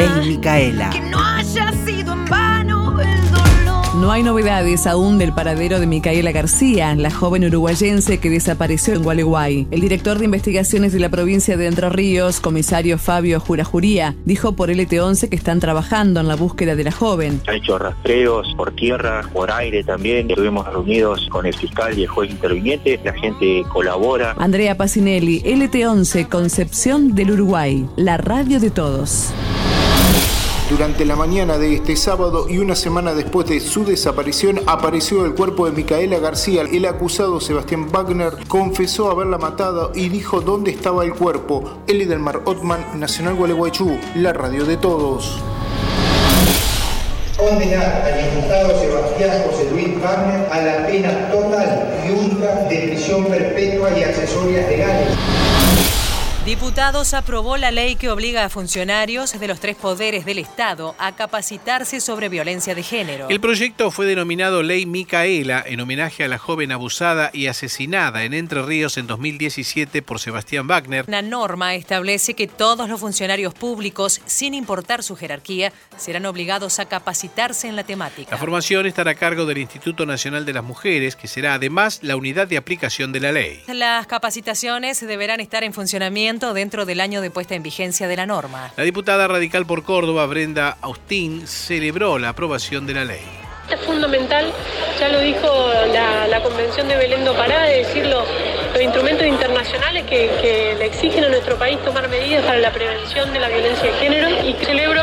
Ley Micaela. Que no haya sido en vano el dolor. No hay novedades aún del paradero de Micaela García, la joven uruguayense que desapareció en Gualeguay. El director de investigaciones de la provincia de Entre Ríos, comisario Fabio Jurajuría, dijo por LT11 que están trabajando en la búsqueda de la joven. Han hecho rastreos por tierra, por aire también. Estuvimos reunidos con el fiscal y el juez interviniente. La gente colabora. Andrea Pacinelli, LT11, Concepción del Uruguay, la radio de todos. Durante la mañana de este sábado y una semana después de su desaparición apareció el cuerpo de Micaela García. El acusado Sebastián Wagner confesó haberla matado y dijo dónde estaba el cuerpo. Eli del Mar Otman, Nacional Gualeguaychú, la radio de todos. Condenar al imputado Sebastián José Luis Wagner a la pena total y única de prisión perpetua y accesorias legales. Diputados aprobó la ley que obliga a funcionarios de los tres poderes del Estado a capacitarse sobre violencia de género. El proyecto fue denominado Ley Micaela en homenaje a la joven abusada y asesinada en Entre Ríos en 2017 por Sebastián Wagner. La norma establece que todos los funcionarios públicos, sin importar su jerarquía, serán obligados a capacitarse en la temática. La formación estará a cargo del Instituto Nacional de las Mujeres, que será además la unidad de aplicación de la ley. Las capacitaciones deberán estar en funcionamiento dentro del año de puesta en vigencia de la norma. La diputada radical por Córdoba, Brenda Austín, celebró la aprobación de la ley. Es fundamental, ya lo dijo la, Convención de Belén do Pará, de decir los, instrumentos internacionales que, que, le exigen a nuestro país tomar medidas para la prevención de la violencia de género y celebro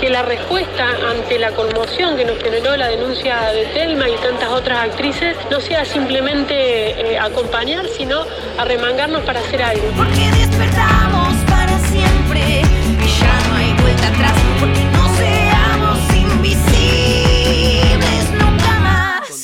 que la respuesta ante la conmoción que nos generó la denuncia de Telma y tantas otras actrices no sea simplemente eh, acompañar, sino arremangarnos para hacer algo.